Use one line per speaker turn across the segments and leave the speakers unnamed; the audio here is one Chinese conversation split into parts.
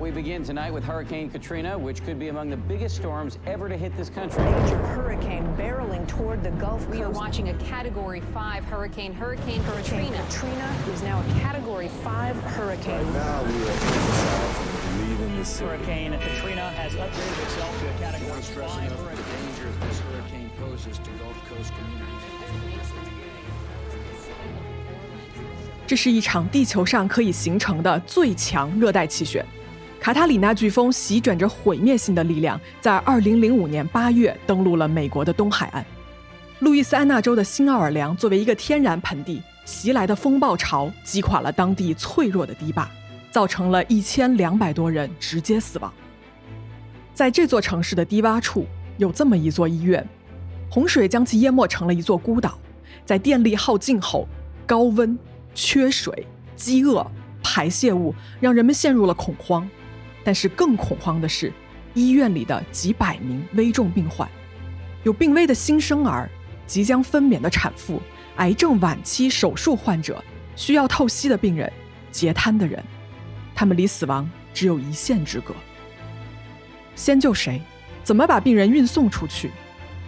We begin tonight with Hurricane Katrina, which could be among the biggest storms ever to hit this country.
Major hurricane barreling toward the Gulf
We are
Coast.
watching a Category 5 hurricane, Hurricane
Hurricane
Katrina.
Katrina is now a Category 5 hurricane.
Now we are exercising leaving the city.
Hurricane Katrina has upgraded itself to a Category 5 hurricane.
danger this hurricane poses to Gulf Coast communities.
这是一场地球上可以形成的最强热带气旋。 卡塔里娜飓风席卷着毁灭性的力量，在2005年8月登陆了美国的东海岸。路易斯安那州的新奥尔良作为一个天然盆地，袭来的风暴潮击垮了当地脆弱的堤坝，造成了一千两百多人直接死亡。在这座城市的低洼处，有这么一座医院，洪水将其淹没成了一座孤岛。在电力耗尽后，高温、缺水、饥饿、排泄物让人们陷入了恐慌。但是更恐慌的是，医院里的几百名危重病患，有病危的新生儿、即将分娩的产妇、癌症晚期手术患者、需要透析的病人、截瘫的人，他们离死亡只有一线之隔。先救谁？怎么把病人运送出去？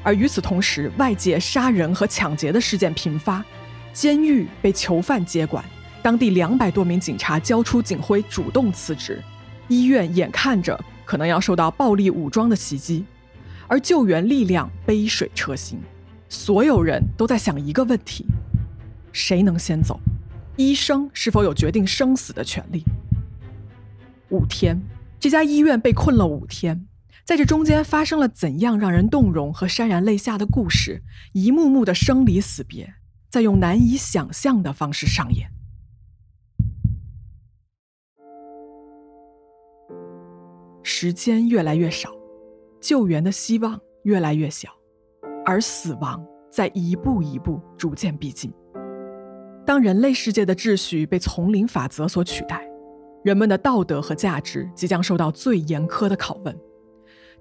而与此同时，外界杀人和抢劫的事件频发，监狱被囚犯接管，当地两百多名警察交出警徽，主动辞职。医院眼看着可能要受到暴力武装的袭击，而救援力量杯水车薪。所有人都在想一个问题：谁能先走？医生是否有决定生死的权利？五天，这家医院被困了五天。在这中间发生了怎样让人动容和潸然泪下的故事？一幕幕的生离死别，在用难以想象的方式上演。时间越来越少，救援的希望越来越小，而死亡在一步一步逐渐逼近。当人类世界的秩序被丛林法则所取代，人们的道德和价值即将受到最严苛的拷问。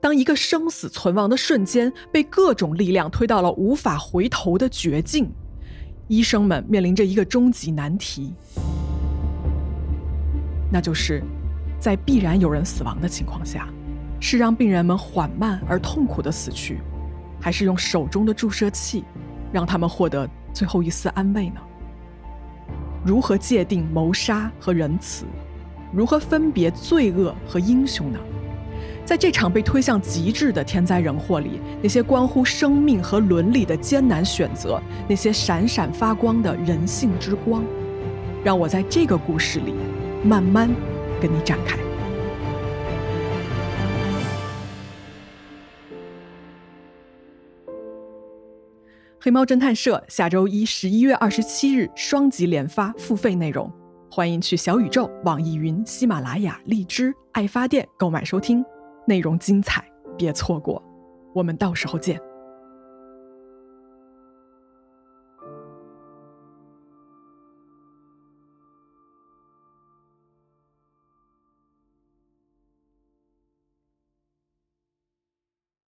当一个生死存亡的瞬间被各种力量推到了无法回头的绝境，医生们面临着一个终极难题，那就是在必然有人死亡的情况下，是让病人们缓慢而痛苦的死去，还是用手中的注射器让他们获得最后一丝安慰呢？如何界定谋杀和仁慈？如何分别罪恶和英雄呢？在这场被推向极致的天灾人祸里，那些关乎生命和伦理的艰难选择，那些闪闪发光的人性之光，让我在这个故事里慢慢跟你展开。黑猫侦探社下周一十一月二十七日双集连发付费内容，欢迎去小宇宙、网易云、喜马拉雅、荔枝、爱发电购买收听。内容精彩，别错过，我们到时候见。